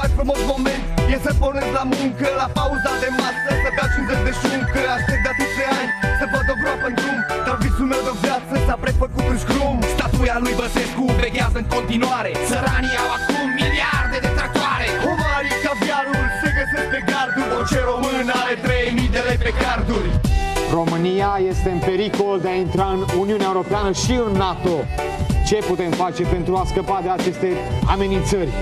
mai frumos moment. E să pornesc la muncă, la pauza de masă Să bea 50 de șuncă, aștept de atâția ani Să văd o groapă în drum. Dar visul meu de viață s-a prefăcut în scrum. Statuia lui Băsescu veghează în continuare. Săranii au acum miliarde de tractoare. Omarii, caviarul se găsesc pe garduri. Orice român are 3000 de lei pe carduri. România este în pericol de a intra în Uniunea Europeană și în NATO. Ce putem face pentru a scăpa de aceste amenințări?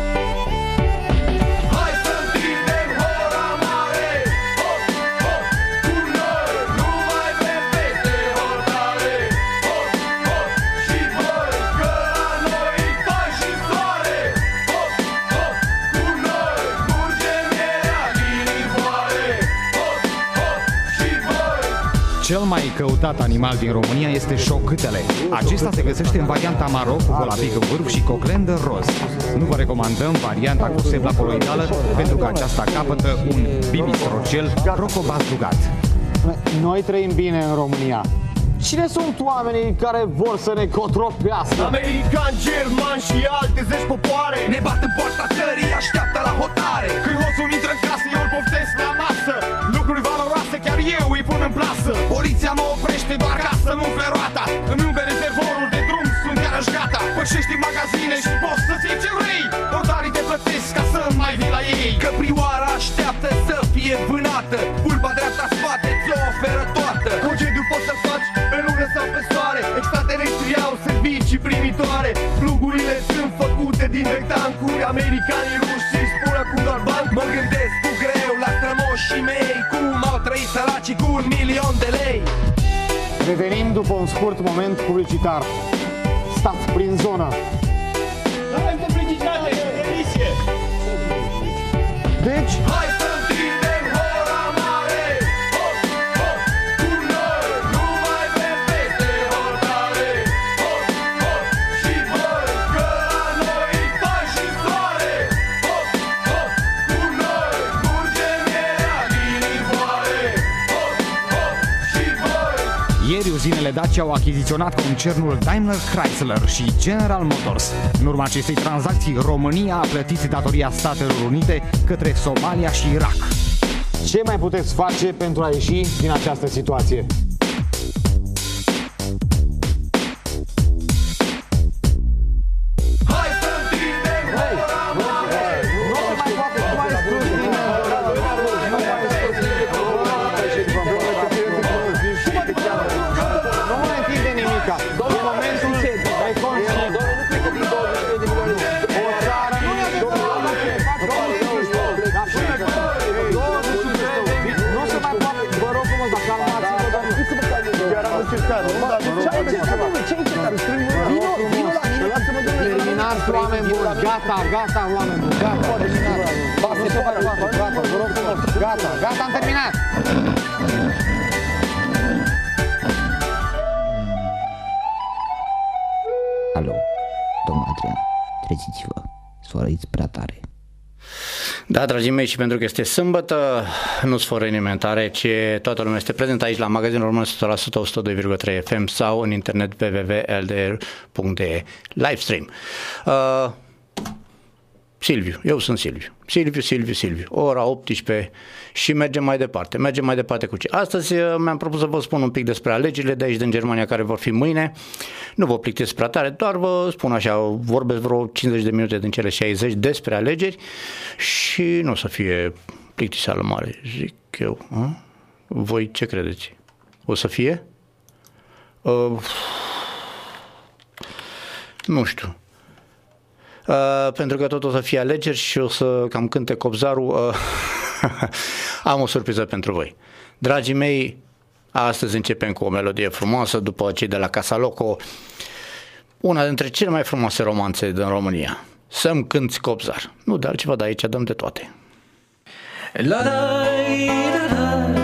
Cel mai căutat animal din România este șocâtele. Acesta se găsește în varianta maro cu volapic în vârf și coclendă roz. Nu vă recomandăm varianta cu sebla coloidală pentru că aceasta capătă un bibistrocel crocobazdugat. Noi trăim bine în România. Cine sunt oamenii care vor să ne cotropească? Americani, germani și alte zeci popoare Ne bat în poarta țării, așteaptă la hotare Când hoțul intră în casă, eu îl poftesc la masă Lucruri valoroase, chiar eu îi pun în plasă. Poliția mă oprește doar ca să nu umple roata. Îmi milion de lei Revenim după un scurt moment publicitar. Stați prin zonă. Deci, Hai Ieri uzinele Dacia au achiziționat concernul Daimler Chrysler și General Motors. În urma acestei tranzacții, România a plătit datoria Statelor Unite către Somalia și Irak. ce mai puteți face pentru a ieși din această situație? Gata, gata, oameni buni. Gata, terminați. Nu se mai poate. Gata, vă rog frumos. Gata, gata, am terminat. Alo, domnul Adrian, treziți-vă, soarăiți prea tare. Da, dragii mei, și pentru că este sâmbătă, nu-ți fără inimentare, ci toată lumea este prezent aici la magazinul român 100% 102,3 FM sau în internet www.ldr.de livestream. Uh, Silviu, eu sunt Silviu. Silviu, Silviu, Silviu. Ora 18 și mergem mai departe. Mergem mai departe cu ce? Astăzi uh, mi-am propus să vă spun un pic despre alegerile de aici din Germania care vor fi mâine. Nu vă plictesc prea tare, doar vă spun așa, vorbesc vreo 50 de minute din cele 60 despre alegeri și nu o să fie plictiseală mare, zic eu. A? Voi ce credeți? O să fie? Uh, nu știu. Uh, pentru că tot o să fie alegeri și o să cam cânte copzarul, uh, am o surpriză pentru voi. Dragii mei, astăzi începem cu o melodie frumoasă după cei de la Casa Loco, una dintre cele mai frumoase romanțe din România. Să-mi cânti copzar. Nu de altceva, dar aici dăm de toate. La dai, da dai, da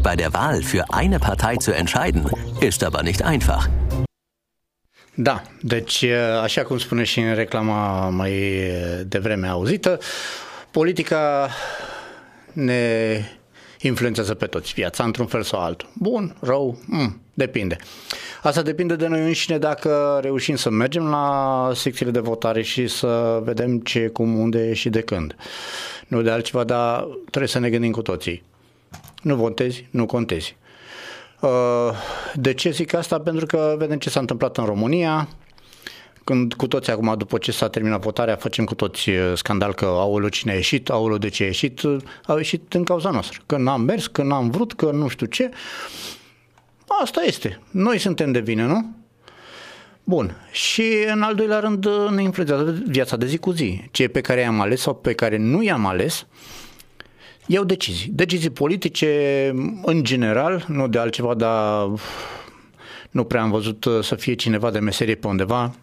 Sich bei der Wahl für eine Partei zu entscheiden, ist aber nicht einfach. Da, deci așa cum spune și în reclama mai devreme auzită, politica ne influențează pe toți viața într-un fel sau altul. Bun, rău, mm, depinde. Asta depinde de noi înșine dacă reușim să mergem la secțiile de votare și să vedem ce, cum, unde și de când. Nu de altceva, dar trebuie să ne gândim cu toții. Nu votezi, nu contezi. Uh, De ce zic asta? Pentru că vedem ce s-a întâmplat în România, când cu toți acum, după ce s-a terminat votarea, facem cu toți uh, scandal că aoleu cine a ieșit, aoleu de ce a ieșit, uh, au ieșit din cauza noastră. Că n-am mers, că n-am vrut, că nu știu ce. Asta este. Noi suntem de vină, nu? Bun. Și în al doilea rând uh, ne influențează viața de zi cu zi. Ce pe care i-am ales sau pe care nu i-am ales, iau decizii. Decizii politice, în general, nu de altceva, dar nu prea am văzut uh, să fie cineva de meserie pe undeva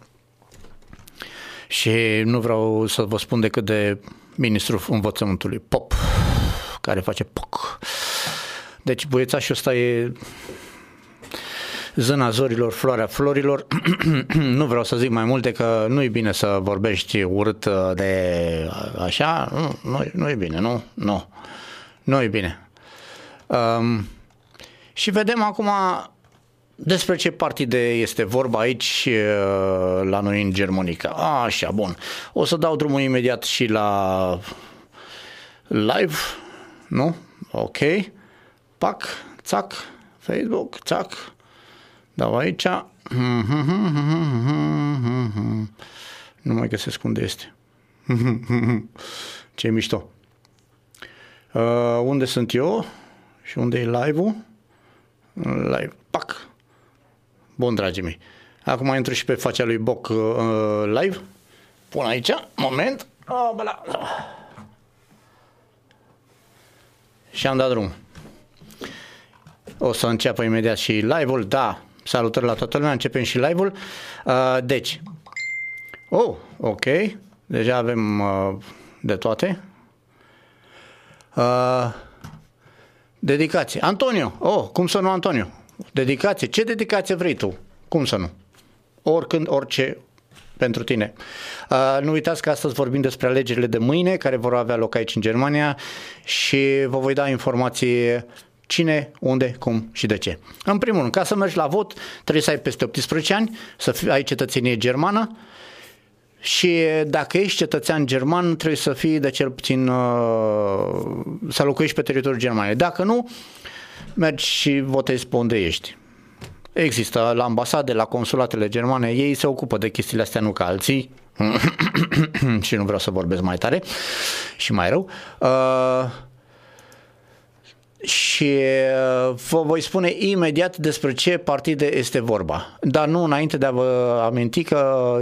și nu vreau să vă spun decât de ministrul învățământului, Pop, care face POC. Deci băiețașul ăsta e zâna zorilor, floarea florilor. nu vreau să zic mai multe că nu e bine să vorbești urât uh, de așa, nu, nu, nu e bine, nu, nu, nu e bine. Um, și vedem acum despre ce partide este vorba aici uh, la noi în Germanica. Așa, bun. O să dau drumul imediat și la live, nu? Ok. Pac, țac, Facebook, țac. Dau aici. Nu mai găsesc unde este. Ce mișto. Uh, unde sunt eu? Și unde e live-ul? Live. Pac. Bun, dragii mei. Acum intru și pe facea lui Boc uh, live. Pun aici. Moment. Oh, băla. Și am dat drum. O să înceapă imediat și live-ul. Da, salutări la toată lumea. Începem și live-ul. Uh, deci. Oh, ok. Deja avem uh, de toate. Uh, dedicație. Antonio. Oh, cum să nu Antonio? Dedicație. Ce dedicație vrei tu? Cum să nu? Oricând, orice pentru tine. Uh, nu uitați că astăzi vorbim despre alegerile de mâine care vor avea loc aici în Germania și vă voi da informații cine, unde, cum și de ce. În primul rând, ca să mergi la vot, trebuie să ai peste 18 ani, să fii, ai cetățenie germană și dacă ești cetățean german, trebuie să fii de cel puțin uh, să locuiești pe teritoriul Germaniei. Dacă nu, mergi și votezi pe unde ești. Există la ambasade, la consulatele germane, ei se ocupă de chestiile astea, nu ca alții. și nu vreau să vorbesc mai tare și mai rău. Uh, și uh, vă voi spune imediat despre ce partide este vorba. Dar nu înainte de a vă aminti că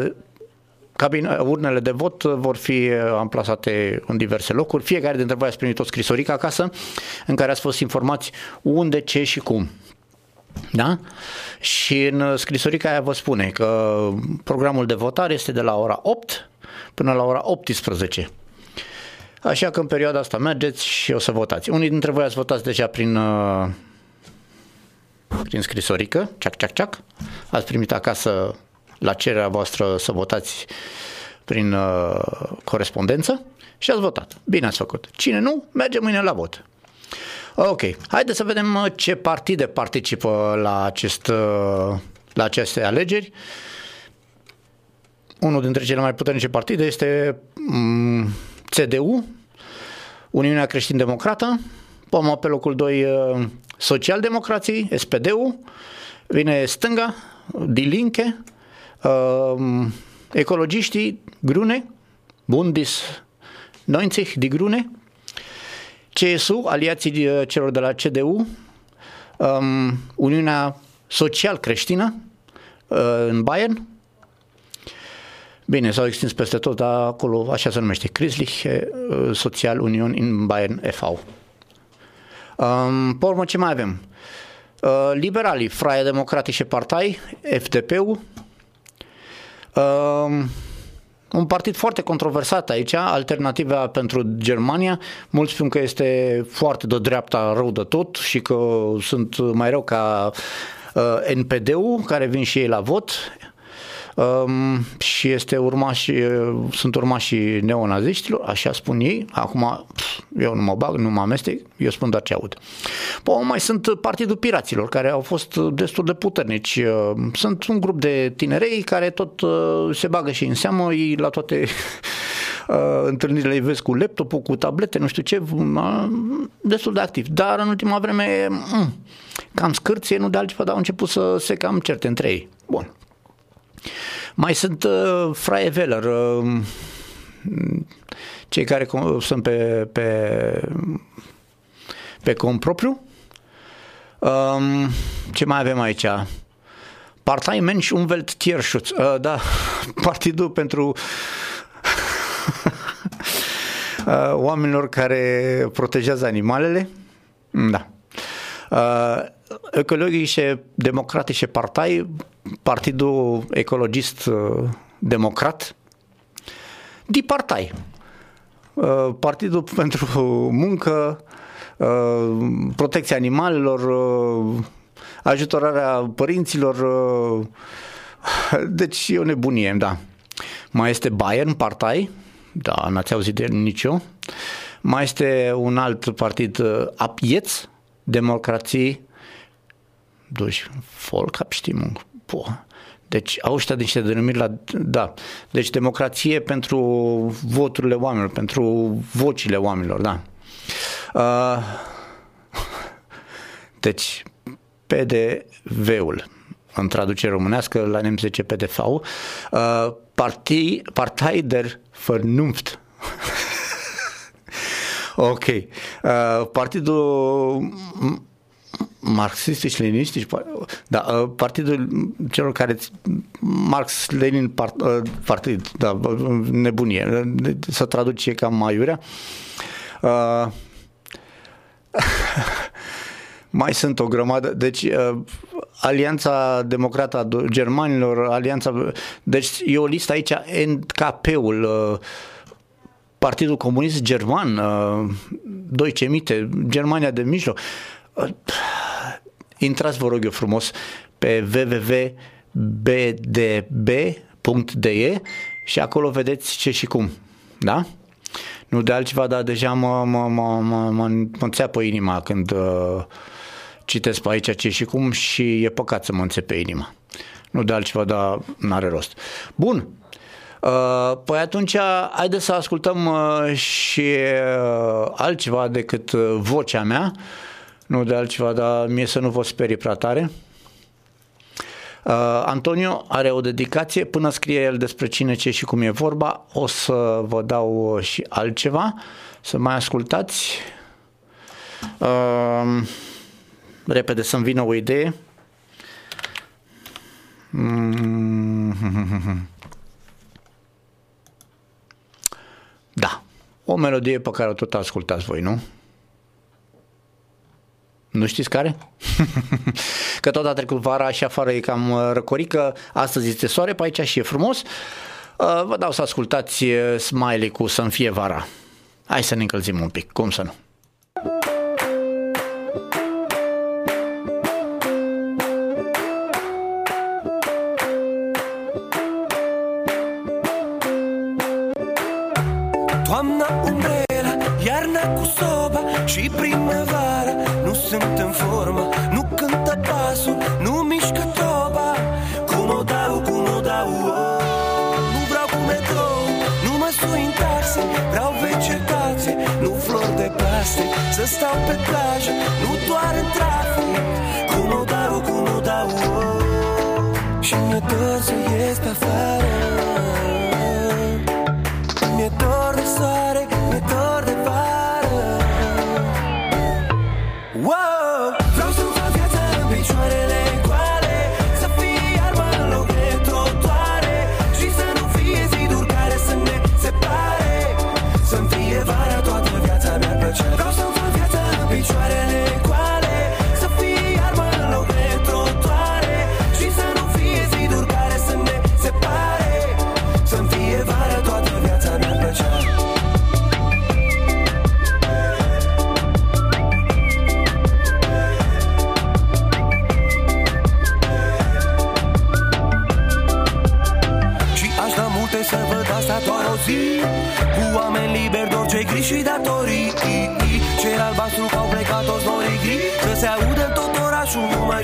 cabine, urnele de vot vor fi amplasate în diverse locuri. Fiecare dintre voi ați primit o scrisorică acasă în care ați fost informați unde, ce și cum. Da? Și în scrisorica aia vă spune că programul de votare este de la ora 8 până la ora 18. Așa că în perioada asta mergeți și o să votați. Unii dintre voi ați votat deja prin, uh, prin scrisorică, ceac, ceac, ceac. Ați primit acasă la cererea voastră să votați prin uh, corespondență și ați votat. Bine ați făcut. Cine nu, merge mâine la vot. Ok, haideți să vedem uh, ce partide participă la, acest, uh, la aceste alegeri. Unul dintre cele mai puternice partide este mm, CDU, Uniunea Creștin-Democrată, pomă pe locul 2 Socialdemocrații, SPD-ul, vine stânga, Die Linke, uh, ecologiștii, Grune, Bundis 90, Die Grune, CSU, aliații uh, celor de la CDU, um, Uniunea Social Creștină uh, în Bayern, Bine, s-au extins peste tot, dar acolo așa se numește, Christliche uh, Social Union in Bayern e.V. Um, pe urmă, ce mai avem? Uh, liberalii, Freie Democratische Partei, FDP-ul, um, un partid foarte controversat aici, Alternativa pentru Germania. Mulți spun că este foarte de dreapta rău de tot și că sunt mai rău ca uh, NPD-ul, care vin și ei la vot. Um, și este urmași, sunt urmașii neonaziștilor, așa spun ei. Acum eu nu mă bag, nu mă amestec, eu spun doar ce aud. Păi mai sunt Partidul Piraților, care au fost destul de puternici. Sunt un grup de tinerei care tot se bagă și în seamă, ei la toate întâlnirile îi vezi cu laptopul, cu tablete, nu știu ce, destul de activ. Dar în ultima vreme, cam scârție, nu de altceva, dar au început să se cam certe între ei. Bun. Mai sunt uh, Freie Wähler, uh, cei care sunt pe, pe, pe cont propriu. Um, ce mai avem aici? Partei Mensch Umwelt Tierschutz. Uh, da, partidul pentru uh, oamenilor care protejează animalele. Da. Uh, Ecologische Democratische Partei, Partidul Ecologist uh, Democrat, Die Partei, uh, Partidul pentru Muncă, uh, Protecția Animalelor, ajutorarea părinților, deci e o nebunie, da. Mai este Bayern Partei, da, n-ați auzit de nicio. Mai este un alt partid, Apieț, Democrații duci Volksabstimmung. Poh. Deci au ăștia niște denumiri la... Da. Deci democrație pentru voturile oamenilor, pentru vocile oamenilor, da. Uh, deci PDV-ul în traducere românească, la nemți zice PDV, uh, Partei, Partei der Vernunft. ok. Uh, partidul marxistici, leninistici, da, uh, partidul celor care Marx, Lenin, part, uh, partid, da, nebunie, să traduce cam maiurea. Uh, mai sunt o grămadă, deci uh, Alianța Democrată a Germanilor, Alianța, deci e o listă aici, NKP-ul, uh, Partidul Comunist German, uh, Deutsche Mitte, Germania de mijloc, uh, intrați, vă rog eu frumos, pe www.bdb.de și acolo vedeți ce și cum. Da? Nu de altceva, dar deja mă, mă, mă, mă, mă, mă țeapă inima când uh, citesc pe aici ce și cum și e păcat să mă înțepe inima. Nu de altceva, dar n-are rost. Bun, Uh, păi atunci, haideți să ascultăm uh, și uh, altceva decât vocea mea nu de altceva, dar mie să nu vă sperie prea tare. Uh, Antonio are o dedicație, până scrie el despre cine, ce și cum e vorba, o să vă dau uh, și altceva, să mai ascultați. Uh, repede să-mi vină o idee. Mm. Da, o melodie pe care o tot ascultați voi, nu? Nu știți care? că tot a trecut vara și afară e cam uh, răcorică, astăzi este soare pe aici și e frumos. Uh, Vă dau să ascultați uh, Smiley cu Să-mi fie vara. Hai să ne încălzim un pic, cum să nu? Toamna umbrela, iarna cu soba și primăvara Nu sunt în formă, nu cântă pasul, nu mișcă toba Cum o dau, cum o dau, oh. Nu vreau cu metrou, nu mă sui în taxe. Vreau vegetație, nu flori de plastic Să stau pe plajă, nu doar în trafic. Cum o dau, cum o dau, oh. Și mi-e dor să ies pe afară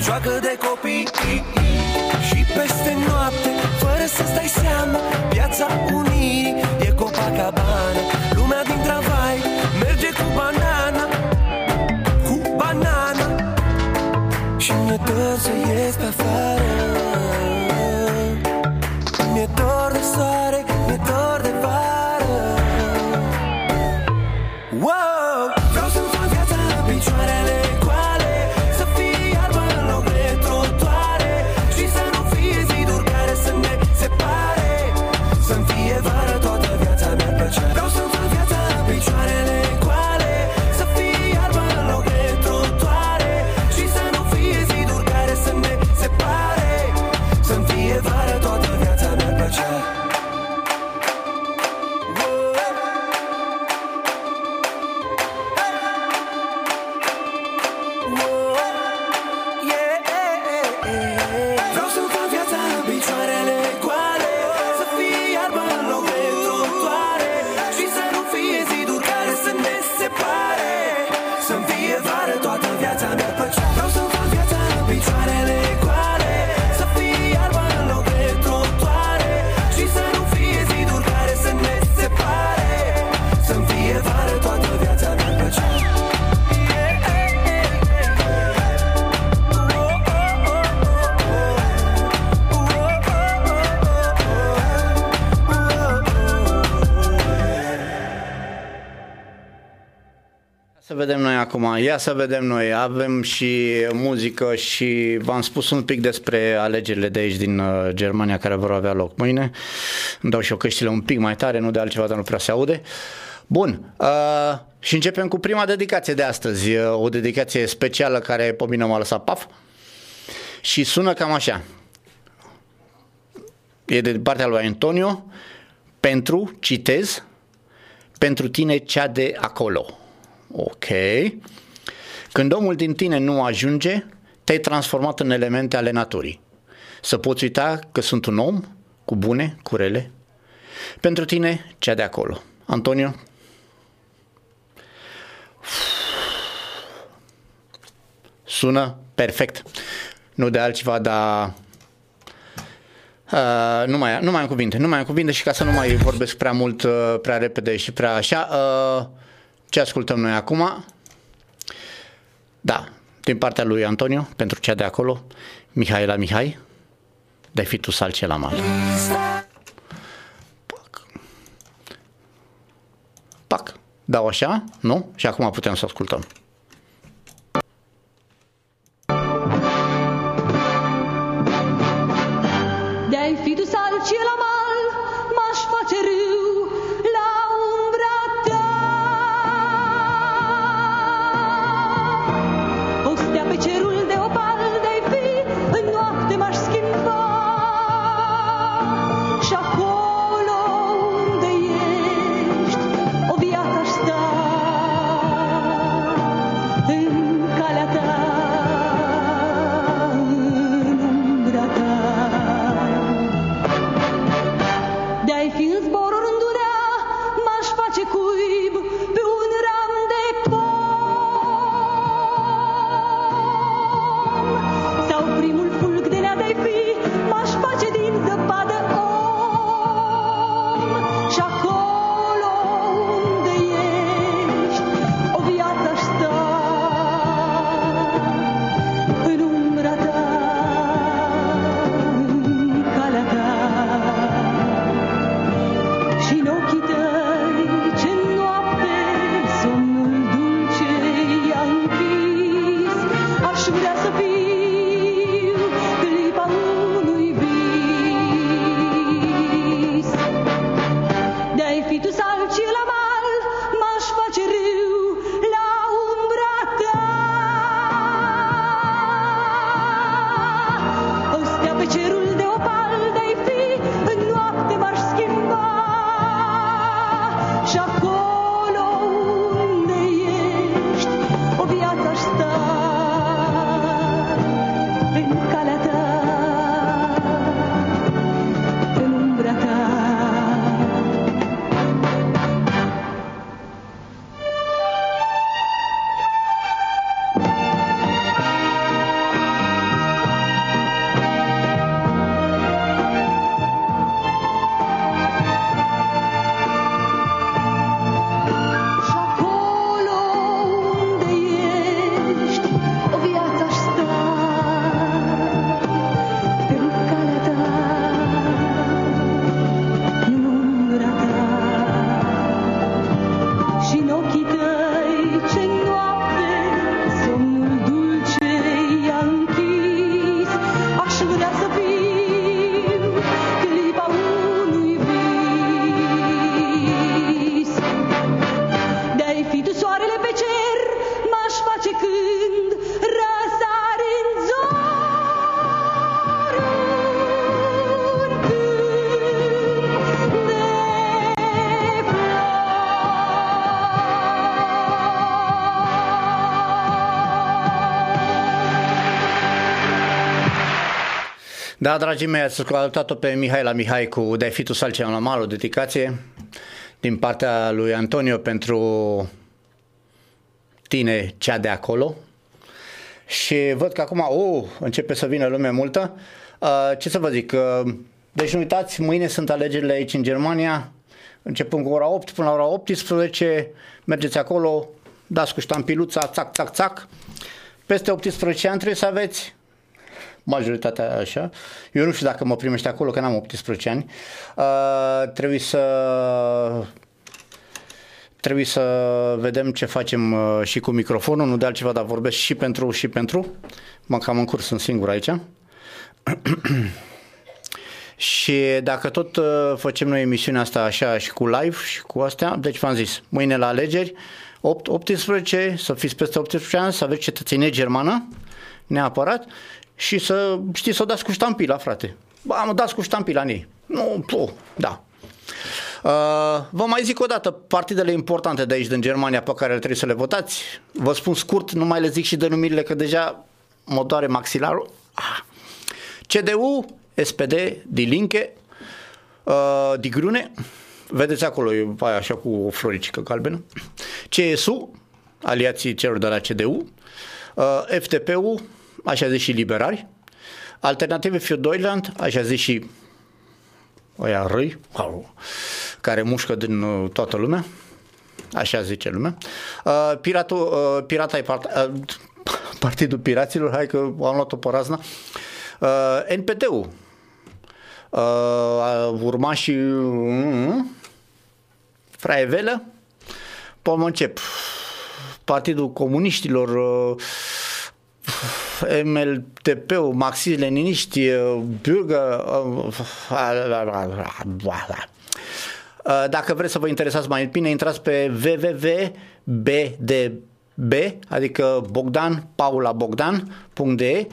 joacă de ia să vedem noi, avem și muzică și v-am spus un pic despre alegerile de aici din uh, Germania care vor avea loc mâine. Îmi dau și eu căștile un pic mai tare, nu de altceva, dar nu prea se aude. Bun, uh, și începem cu prima dedicație de astăzi, uh, o dedicație specială care pe mine m-a lăsat paf și sună cam așa. E de partea lui Antonio, pentru, citez, pentru tine cea de acolo. Ok. Când omul din tine nu ajunge, te-ai transformat în elemente ale naturii. Să poți uita că sunt un om cu bune, cu rele. Pentru tine, cea de acolo. Antonio? Sună perfect. Nu de altceva, dar Uh, nu, mai, nu mai am cuvinte, nu mai am cuvinte și ca să nu mai vorbesc prea mult, uh, prea repede și prea așa, uh, ce ascultăm noi acum? Da, din partea lui Antonio, pentru cea de acolo, Mihaela Mihai, de fi tu salce la mal. Pac. Pac. Dau așa, nu? Și acum putem să ascultăm. Da, dragii mei, ați ascultat-o pe Mihai la Mihai cu De fi tu salcea la mal, o dedicație din partea lui Antonio pentru tine, cea de acolo. Și văd că acum, oh, începe să vină lume multă. Uh, ce să vă zic, uh, deci nu uitați, mâine sunt alegerile aici în Germania, începând cu ora 8 până la ora 18, mergeți acolo, dați cu ștampiluța, țac, țac, țac. Peste 18 ani trebuie să aveți majoritatea așa. Eu nu știu dacă mă primește acolo, că n-am 18 ani. Uh, trebuie să trebuie să vedem ce facem uh, și cu microfonul, nu de altceva, dar vorbesc și pentru și pentru. Mă cam în curs, sunt singur aici. și dacă tot uh, facem noi emisiunea asta așa și cu live și cu astea, deci v-am zis, mâine la alegeri, 8, 18, să fiți peste 18 ani, să aveți cetățenie germană, neapărat, și să știți să o dați cu ștampila, frate. Ba, mă dați cu ștampila în ei. Nu, tu, da. Uh, vă mai zic o dată, partidele importante de aici din Germania pe care trebuie să le votați, vă spun scurt, nu mai le zic și denumirile că deja mă doare maxilarul. Ah. CDU, SPD, Die Linke, uh, Die Grüne, vedeți acolo, e aia așa cu o floricică galbenă, CSU, aliații celor de la CDU, uh, FTP-ul, așa zis și liberari, Alternative für Deutschland, așa zis și ăia răi, care mușcă din uh, toată lumea, așa zice lumea. Uh, piratul, uh, pirata e part, uh, Partidul Piraților, hai că am luat-o pe razna. Uh, NPT-ul, uh, urmașii uh, Fraievelă, Pom încep. Partidul Comuniștilor, uh, MLTP-ul, marxist-leniniști, uh, Bürger, uh, Uh, Dacă vreți să vă interesați mai bine, intrați pe www.bdb, adică Bogdan, Paula Bogdan.de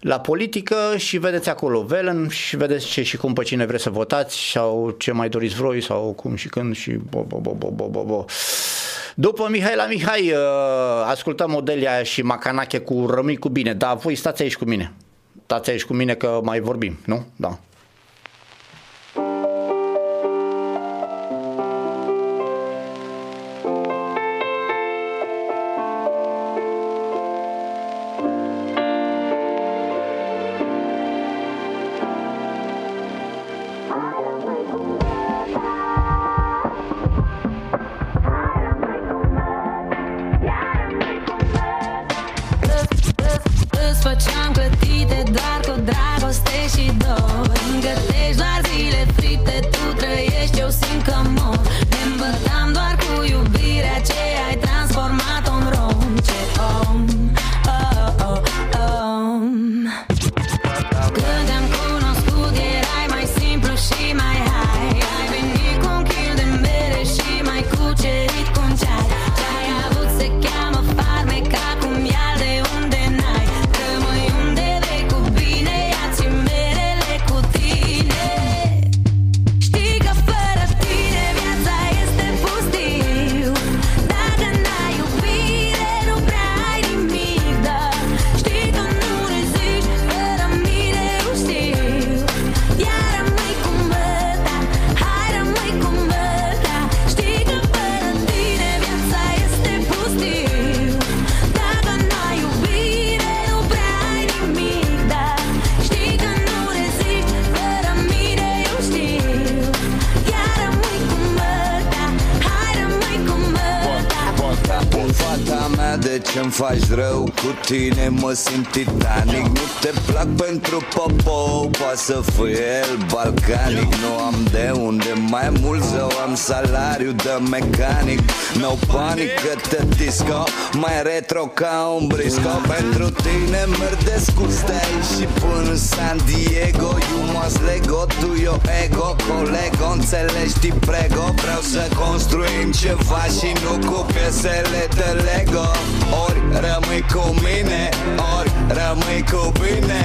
la politică și vedeți acolo Velen și vedeți ce și cum pe cine vreți să votați sau ce mai doriți voi sau cum și când și bo, bo, bo, bo, bo, bo, bo. După Mihai la Mihai uh, ascultăm Modelia și Macanache cu Rămâi cu bine, dar voi stați aici cu mine. Stați aici cu mine că mai vorbim, nu? Da. Tine mă simt titanic Nu te plac pentru popo Poate să fie el balcanic. Nu am de unde mai mult Zău am salariu de mecanic. No panic că te disco Mai retro ca un brisco. Pentru tine merg de scurs de aici Și până în San Diego. You must lego tu yo ego Colego, înțelegi, ti prego. Vreau să construim ceva și nu cu piesele de Lego. Ori rămâi cu mine, ori rămâi cu bine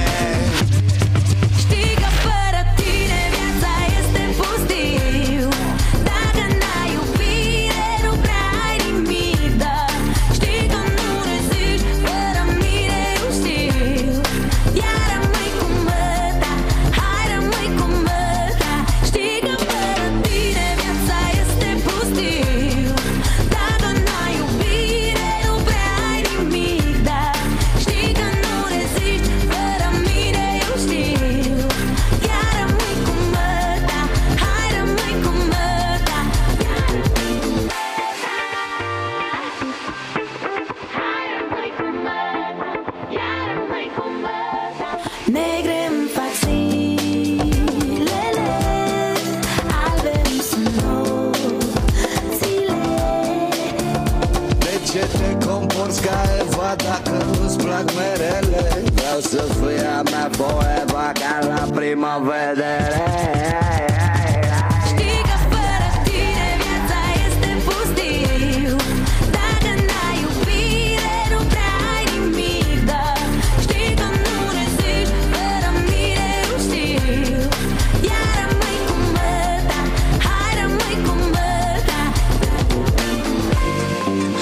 Iar rămâi cum băta, hai rămâi cum băta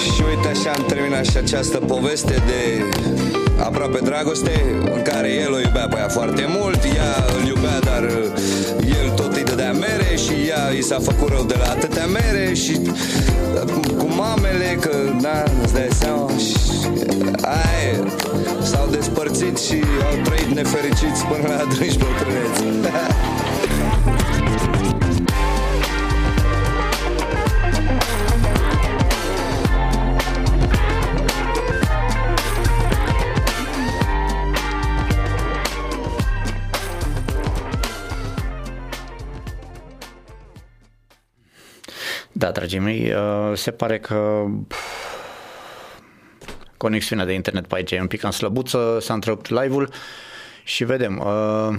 Și uite așa am terminat și această poveste de aproape dragoste În care el o iubea pe ea foarte mult Ea îl iubea, dar uh, el tot îi dădea mere Și ea i s-a făcut rău de la atâtea mere Și uh, cu, cu mamele, că na, îți dai seama și aia e. S-au despărțit și au trăit nefericiți până la adânci bătrâneți dragii mei, uh, se pare că pf, conexiunea de internet pe aici e un pic în slăbuță, s-a întrerupt live-ul și vedem. uh,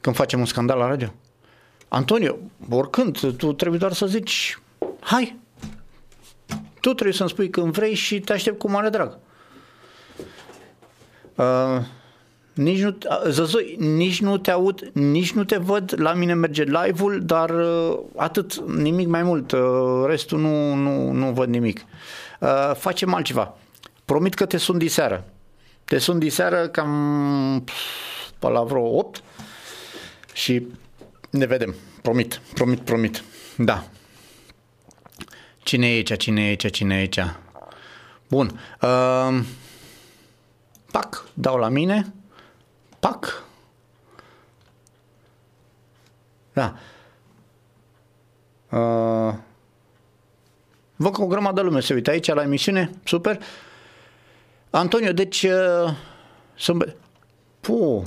Când facem un scandal la radio? Antonio, oricând, tu trebuie doar să zici, hai, tu trebuie să-mi spui când vrei și te aștept cu mare drag. Uh, nici nu, uh, Zăzoi, nici nu te aud, nici nu te văd, la mine merge live-ul, dar uh, atât, nimic mai mult, uh, restul nu, nu, nu văd nimic. Uh, facem altceva. Promit că te sun diseară. Te sun diseară cam pf, pe la vreo 8 și ne vedem. Promit, promit, promit. Da. Cine e aici, cine e aici, cine e aici? Bun. Uh, pac, dau la mine. Pac. Da. Uh, văd că o grămadă lume se uită aici la emisiune. Super. Antonio, deci... Uh, sunt... Puh.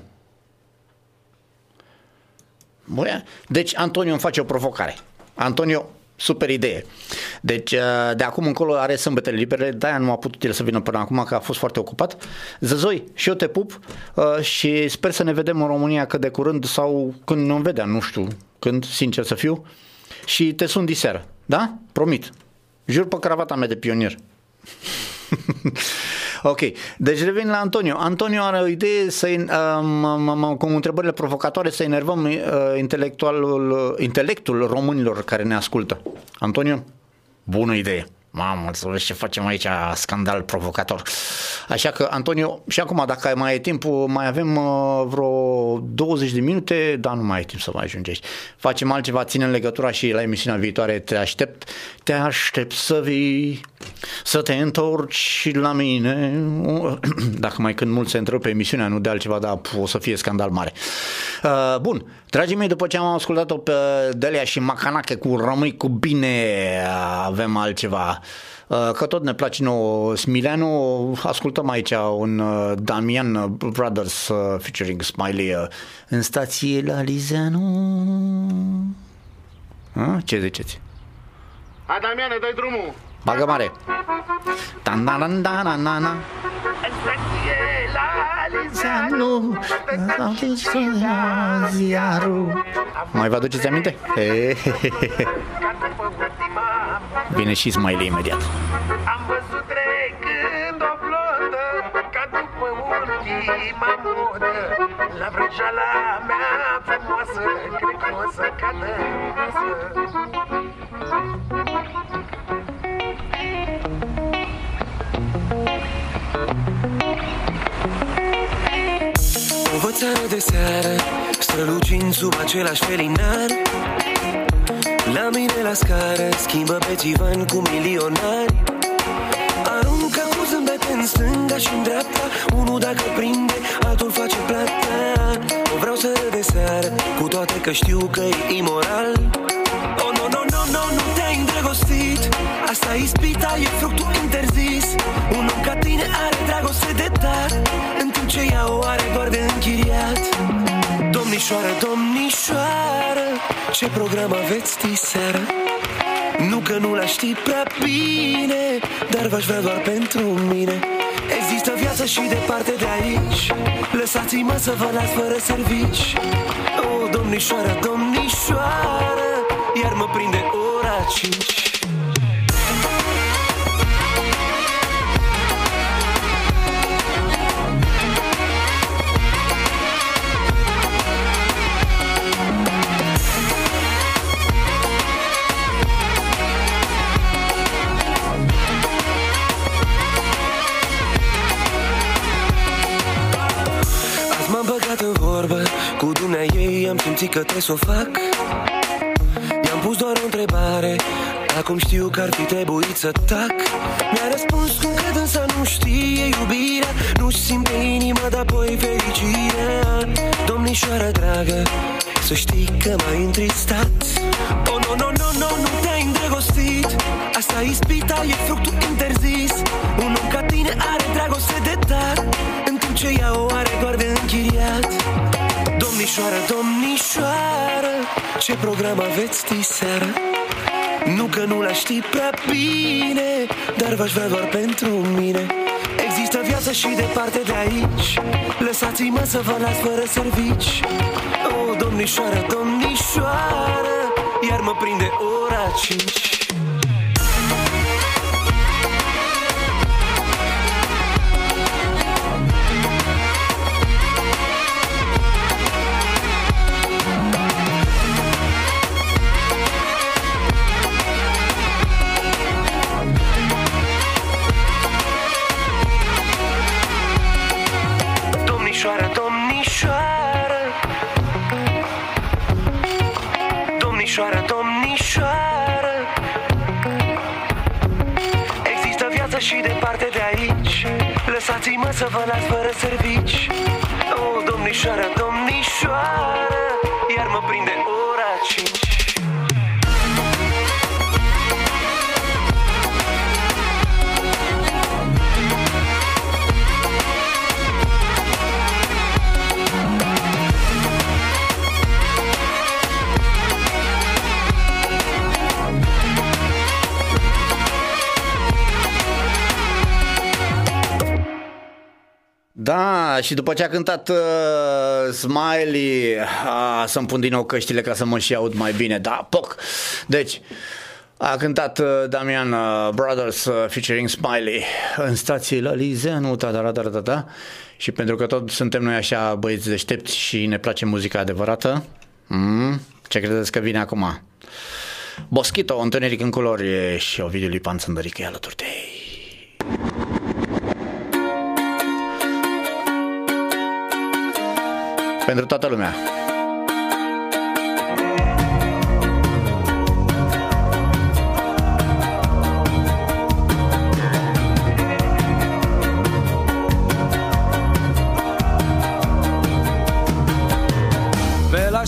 Băi, deci Antonio îmi face o provocare. Antonio, super idee. Deci uh, de acum încolo are sâmbetele libere, de-aia nu a putut el să vină până acum, că a fost foarte ocupat. Zăzoi, și eu te pup uh, și sper să ne vedem în România cât de curând sau când nu vedea, nu știu când, sincer să fiu. Și te sun diseară, da? Promit. Jur pe cravata mea de pionier. Ok, deci revin la Antonio. Antonio are o idee să, uh, cu întrebările provocatoare să enervăm uh, intelectualul, intelectul românilor care ne ascultă. Antonio, bună idee. Mamă, să vezi ce facem aici, scandal provocator. Așa că, Antonio, și acum, dacă mai e timp, mai avem uh, vreo 20 de minute, dar nu mai e timp să mai ajungești. Facem altceva, ținem legătura și la emisiunea viitoare te aștept. Te aștept să vii, să te întorci la mine. Dacă mai când mult se întrerupe pe emisiunea, nu de altceva, dar o să fie scandal mare. Uh, bun, dragii mei, după ce am ascultat-o pe Delia și Macanache cu Rămâi cu bine, avem altceva. Uh, Că tot ne place nouă Smileanu, ascultăm aici un uh, Damian Brothers uh, featuring Smiley uh, în stație la Lizeanu. Uh, Ce ziceți? Hai, Damiane, dai drumul! Bagă mare! Dan, dan, dan, dan, dan, dan, dan. Mai vă aduceți aminte? He, he, he, he. Vine și Smiley imediat. Am văzut trecând o blondă Ca după ultima modă La vrăjeala mea frumoasă Cred că o să cadă Învățare de seară Strălucind sub același felinar. La mine la scară Schimbă pe țivan cu milionari. Aruncă cu zâmbete în stânga și în dreapta Unul dacă prinde, altul face plata. O vreau să râd de seară Cu toate că știu că e imoral. Oh, no, no, no, no, nu te-ai îndrăgostit Asta e ispita, e fructul interzis Un om ca tine are dragoste de dat În timp ce ea o are doar de închiriat Domnișoară, domnișoară Ce program aveți diseară? Nu că nu l ști prea bine Dar v-aș vrea doar pentru mine. Există viață și departe de aici. Lăsați-mă să vă las fără servici. Oh, domnișoară, domnișoară Iar mă prinde ora 5 am simțit că trebuie să o fac. I-am pus doar o întrebare Acum știu că ar fi trebuit să tac. Mi-a răspuns cum că dânsa nu știe iubirea. Nu simte inima, dar apoi fericirea. Domnișoară dragă Să știi că m-ai întristat. Oh, no, no, no, no, nu te-ai îndrăgostit. Asta e ispita, e fructul interzis. Un om ca tine are dragoste de dat. În timp ce ea o are doar de închiriat Domnișoară, domnișoară Ce program aveți diseară? Nu că nu la știi prea bine Dar v-aș vrea doar pentru mine. Există viață și departe de aici Lăsați-mă să vă las fără servici. O, domnișoară, domnișoară Iar mă prinde ora 5 Lăsați-mă să vă las fără servici. O, domnișoară, domnișoară Da, și după ce a cântat uh, Smiley, a, să-mi pun din nou căștile ca să mă și aud mai bine, da, poc. Deci, a cântat uh, Damian uh, Brothers uh, featuring Smiley în stație la Lizeanu, ta da, da, da, da, da. Și pentru că tot suntem noi așa băieți deștepți și ne place muzica adevărată, mm, ce credeți că vine acum? Boschito, Întuneric în culori și Ovidiu Lipan Țândărică e alături de ei. Pentru toată lumea.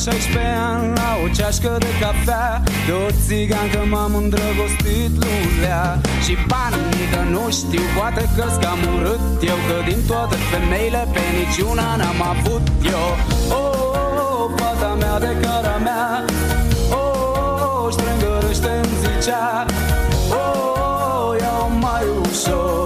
Pe la 16 ani la o ceașcă de cafea De o țigancă m-am îndrăgostit lulea. Și panică nu știu, poate că-s cam urât Eu că din toate femeile pe niciuna n-am avut eu. Oh, oh, oh fata mea de cara mea Oh, oh, oh strângărăște-mi zicea Oh, oh, oh ia mai ușor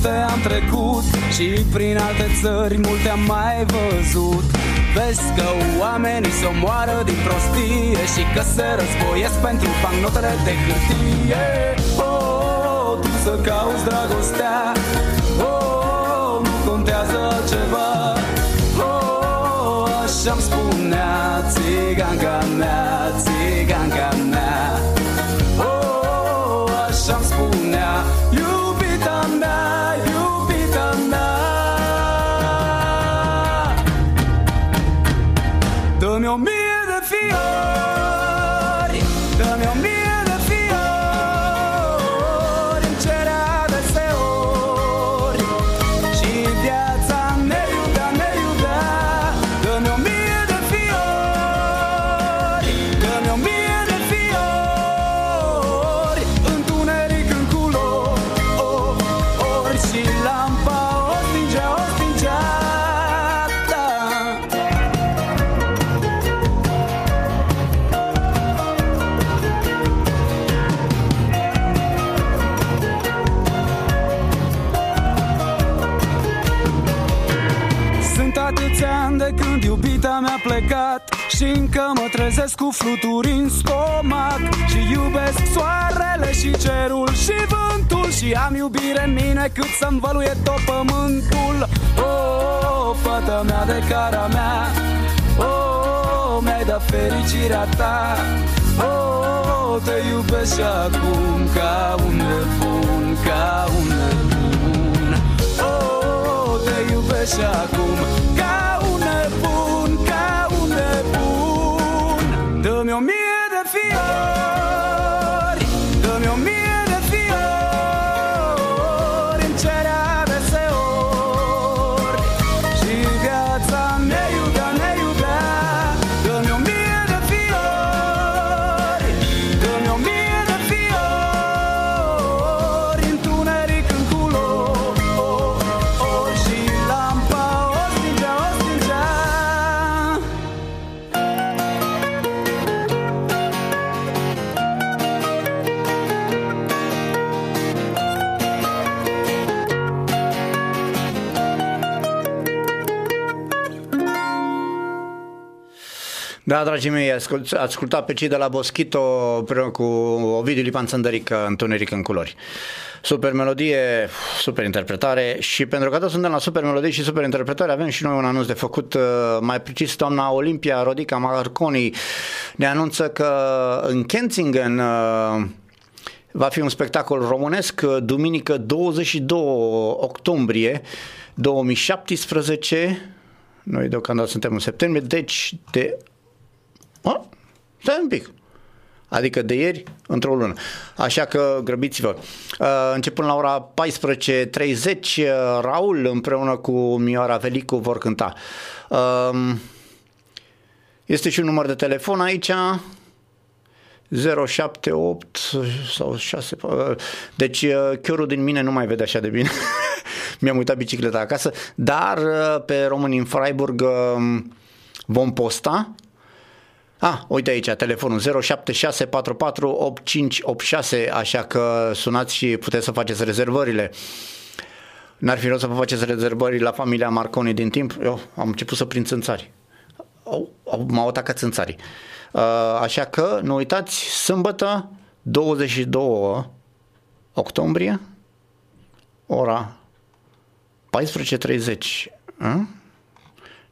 multe am trecut Și prin alte țări multe am mai văzut. Vezi că oamenii se omoară din prostie Și că se războiesc pentru bancnotele de hârtie. Oh, oh, tu să cauți dragostea. Oh, oh, nu contează ceva. Oh, oh, așa-mi spunea țiganca mea, trezesc cu fluturi în stomac Și iubesc soarele și cerul și vântul Și am iubire în mine cât să-mi văluie tot pământul. Oh, oh, oh fata mea de cara mea Oh, oh, oh mi-ai dat fericirea ta. Oh, oh, oh te iubesc și acum ca un nebun, ca un nebun Oh, oh, oh te iubesc și acum Da, dragii mei, ascult, ascultat pe cei de la Boschito împreună cu Ovidiu Lipan Țândărică, Întuneric în culori. Super melodie, super interpretare și pentru că toți suntem la super melodie și super interpretare, avem și noi un anunț de făcut. Uh, Mai precis, doamna Olimpia Rodica Marconi ne anunță că în Kensington uh, va fi un spectacol românesc uh, duminică 22 octombrie 2017 noi deocamdată suntem în septembrie, deci de... A, stai un pic. Adică de ieri, într-o lună. Așa că grăbiți-vă. Uh, Începând la ora 14.30, uh, Raul împreună cu Mioara Velicu vor cânta. Um, Este și un număr de telefon aici, 078 sau 6. uh, Deci uh, chiorul din mine nu mai vede așa de bine. Mi-am uitat bicicleta acasă, dar uh, pe românii în Freiburg um, vom posta. Ah, uite aici, telefonul 0764485586, așa că sunați și puteți să faceți rezervările. N-ar fi rău să vă faceți rezervări la familia Marconi din timp. Eu am început să prind țânțari. Au, au, m-au atacat țânțarii. Uh, așa că nu uitați, sâmbătă 22 octombrie, ora 14.30. A?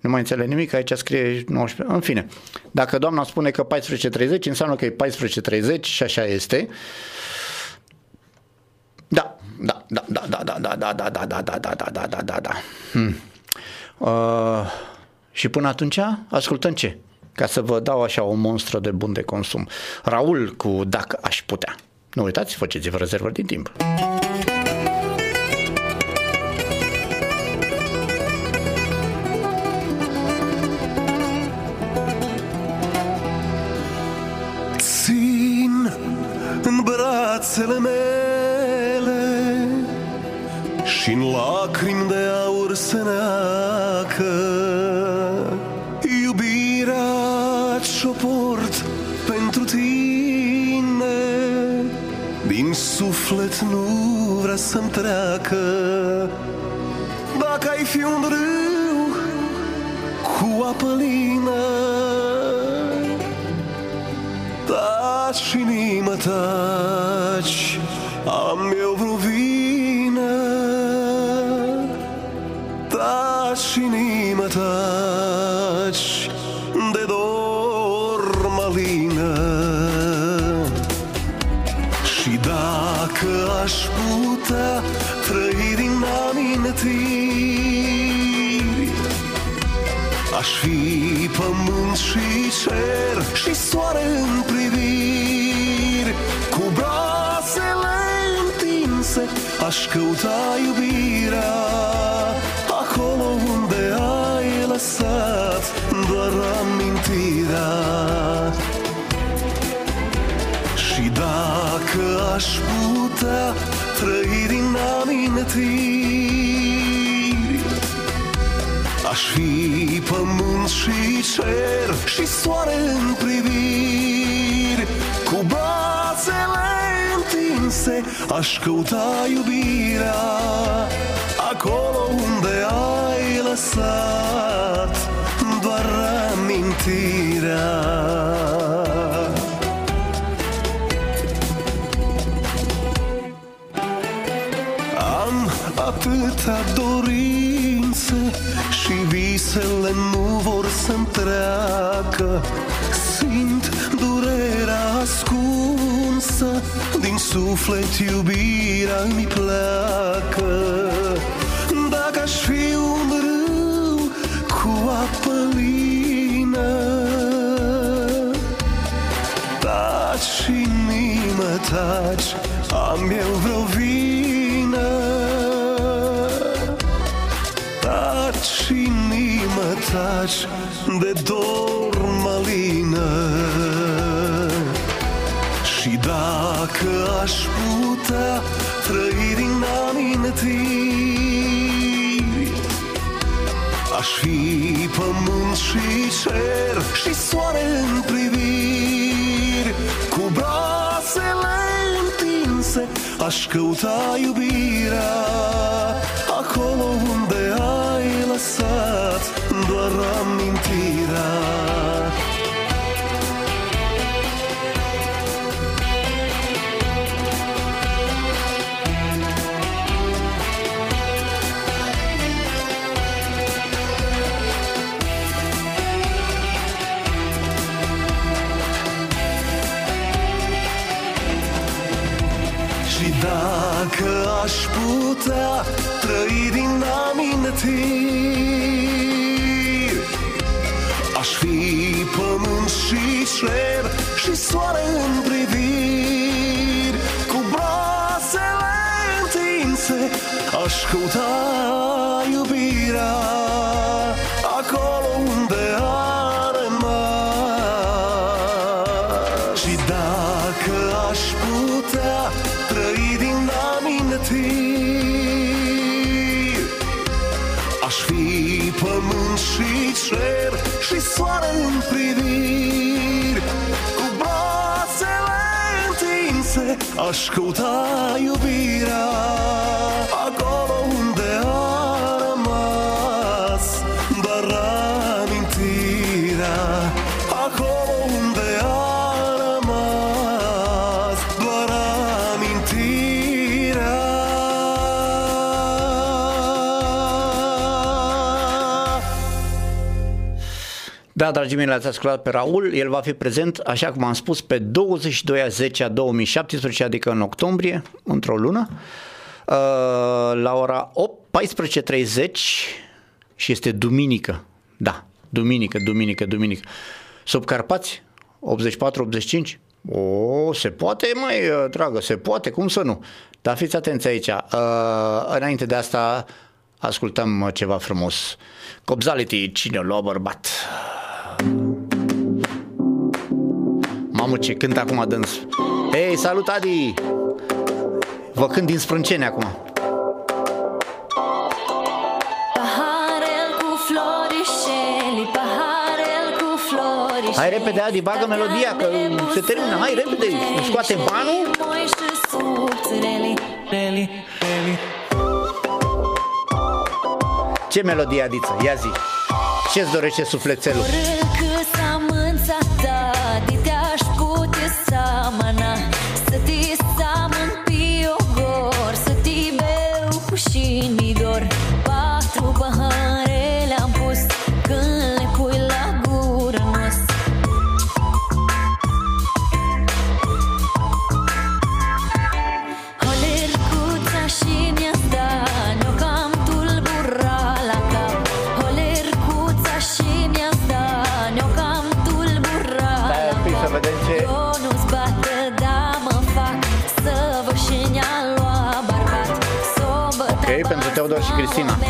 Nu mai înțeleg nimic, aici scrie 19. În fine, dacă doamna spune că 14.30, înseamnă că e 14.30 și așa este. Da, da, da, da, da, da, da, da, da, da, da, da, da, da, da, da, da, da. Hmm. Uh, și până atunci, ascultăm ce? Ca să vă dau așa o monstră de bun de consum. Raul cu Dacă aș putea. Nu uitați, faceți-vă rezervări din timp. Brațele mele și în lacrimi de aur se neacă. Iubirea ce-o port pentru tine din suflet nu vrea să-mi treacă. Dacă ai fi un râu cu apă lină Taci, inimă, taci Am eu vreo vină. Taci, inimă, taci De dor malină. Și dacă aș putea Trăi din amintiri Aș fi pământ și cer și soare în priviri aș căuta iubirea Acolo unde ai lăsat doar amintirea. Și dacă aș putea trăi din amintiri Aș fi pământ și cer și soare în priviri Cu brațele întinse aș căuta iubirea Acolo unde ai lăsat doar amintirea. Am atâtea dorințe și visele nu vor să-mi treacă suflet iubirea mi pleacă. Dacă aș fi un râu cu apă lină Taci, inimă, taci Am eu vreo vină. Taci, inimă, taci De dor dacă aș putea Trăi din amintiri Aș fi pământ și cer și soare în priviri. Cu brațele întinse aș căuta iubirea Acolo unde ai lăsat doar amintirea putea trăi din amintiri Aș fi pământ și cer și soare în priviri. Cu brațele întinse aș căuta iubirea întinse aș căuta Da, dragii mei, l-ați ascultat pe Raul. El va fi prezent, așa cum am spus, pe 22 a 10 a 2017, adică în octombrie, într-o lună, uh, la ora 8, 14.30 și este duminică. Da, duminică, duminică, duminică. Sub Carpați, 84-85. O, se poate, mai dragă, se poate, cum să nu? Dar fiți atenți aici. Uh, înainte de asta, ascultăm ceva frumos. Cobzality, cine o lua bărbat? Mamă, ce cânt acum dâns. Hei, salut, Adi! Vă cânt din sprâncene acum. Paharel cu florișeli, paharel cu florișeli Hai repede, Adi, bagă melodia, că se termină. Hai repede, scoate banul. Moi și subțireli, reli, reli Ce melodie, Adiță? Ia zi. Ce-ți dorește sufletelul? encima.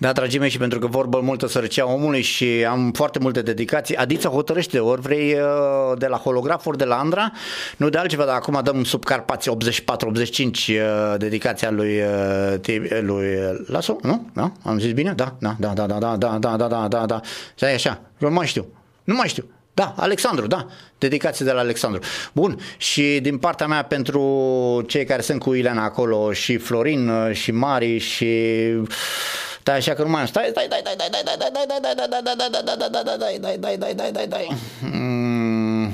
Da, dragii mei, și pentru că vorbă multă sărăcia omului și am foarte multe dedicații, Adița hotărăște, ori vrei uh, de la holograf, ori de la Andra, nu de altceva, dar acum dăm sub Carpați 84-85 uh, dedicația lui, uh, Ti- lui Laso, nu? Da? Am zis bine? Da, da, da, da, da, da, da, da, da, da, da, da. Stai așa, eu nu mai știu, nu mai știu. Da, Alexandru, da. Dedicație de la Alexandru. Bun, și din partea mea pentru cei care sunt cu Ileana acolo și Florin uh, și Mari și Stai așa că nu mai am. Stai, stai, stai, stai, stai, stai, stai, stai, stai, stai, stai, stai, stai, stai, stai, stai, stai, stai, stai, stai. Mm.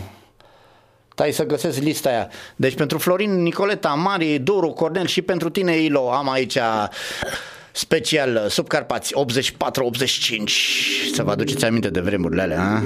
Stai să găsesc lista aia. Deci pentru Florin, Nicoleta, Mari, Doru, Cornel și pentru tine, Ilo, am aici special Subcarpați 84-85. Să vă aduceți aminte de vremurile alea, a?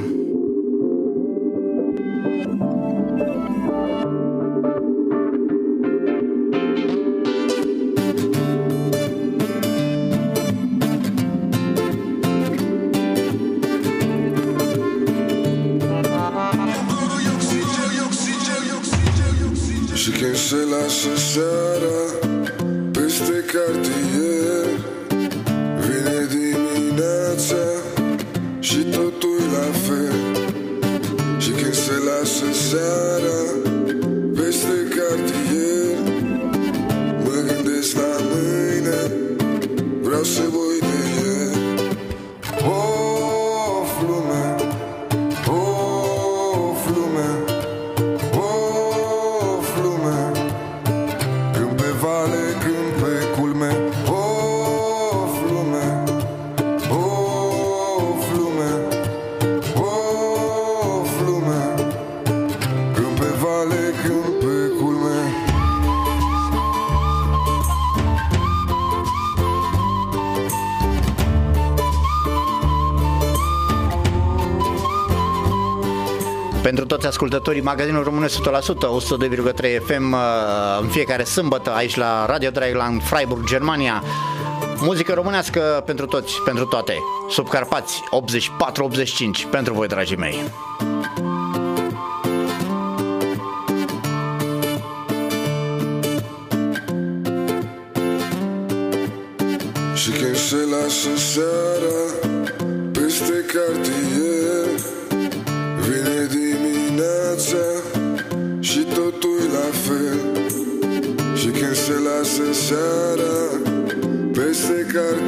Se lasă seara Peste cartier. Vine dimineața Și totul la fel. Și când se lasă seara Peste cartier Mă gândesc la mâine. Vreau să voi de ascultătorii magazinul Române 100%, 102,3 FM uh, în fiecare sâmbătă aici la Radio Dreieckland, Freiburg, Germania. Muzică românească pentru toți, pentru toate. Sub Carpați 84-85 pentru voi, dragii mei. Și când se lasă seara Peste cartier shatter. Basic art.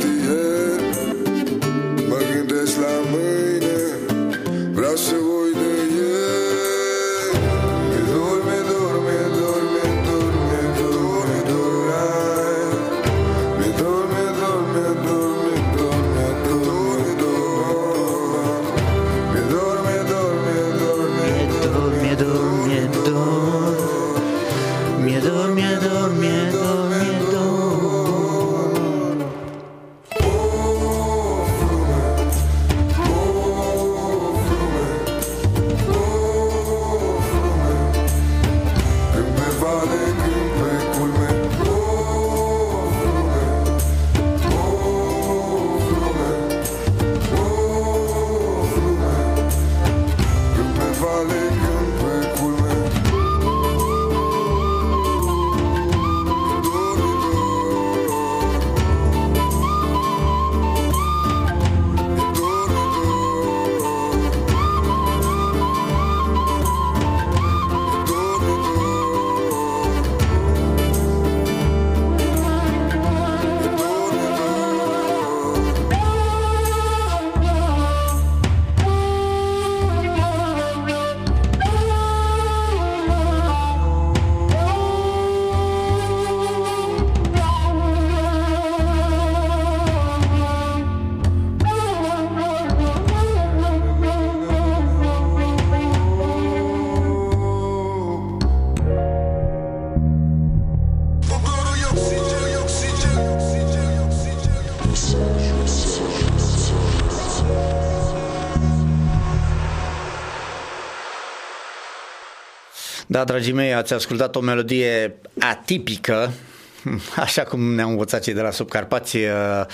Da, dragii mei, ați ascultat o melodie atipică, așa cum ne-au învățat cei de la Subcarpați, uh,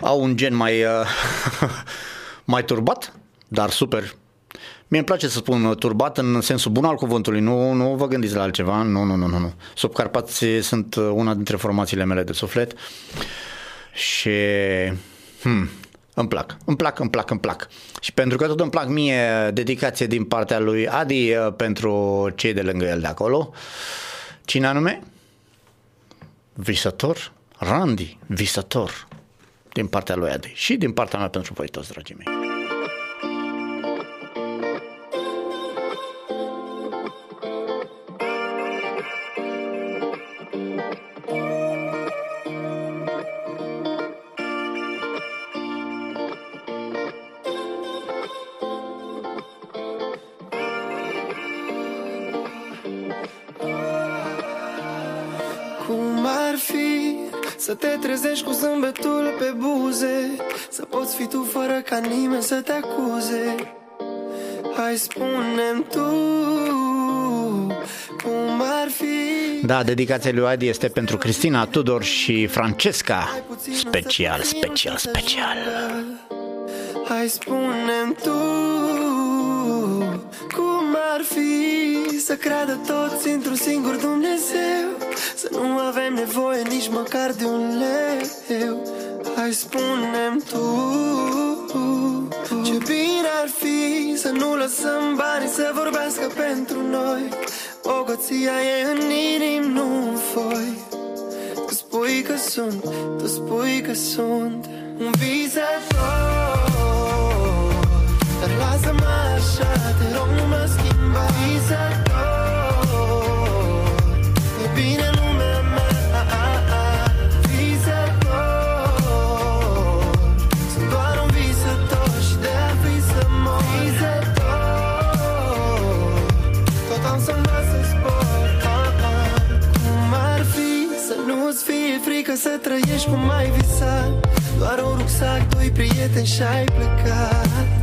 au un gen mai, uh, mai turbat, dar super. Mie îmi place să spun turbat în sensul bun al cuvântului, nu, nu vă gândiți la altceva, nu, nu, nu, nu. nu. Subcarpați sunt una dintre formațiile mele de suflet. Și hmm, îmi plac, îmi plac, îmi plac, îmi plac. Și pentru că tot îmi plac mie dedicație din partea lui Adi uh, pentru cei de lângă el de acolo. Cine anume? Visător? Randy, visător din partea lui Adi și din partea mea pentru voi toți, dragii mei. Te trezești cu zâmbetul pe buze Să poți fi tu fără ca nimeni să te acuze Hai spune tu cum ar fi Da, dedicația lui Adi este pentru Cristina Tudor și Francesca. Special, special, special. Hai spune tu cum ar fi să creadă toți într-un singur Dumnezeu Să nu avem nevoie nici măcar de un leu. Hai spune tu ce bine ar fi să nu lăsăm banii să vorbească pentru noi. Bogăția e în inim, nu în foi. Tu spui că sunt, tu spui că sunt un visator Dar lasă-mă așa, te rog nu mă schimba. Visator fie frică să trăiești cum ai visat Doar un rucsac, doi prieteni și ai plecat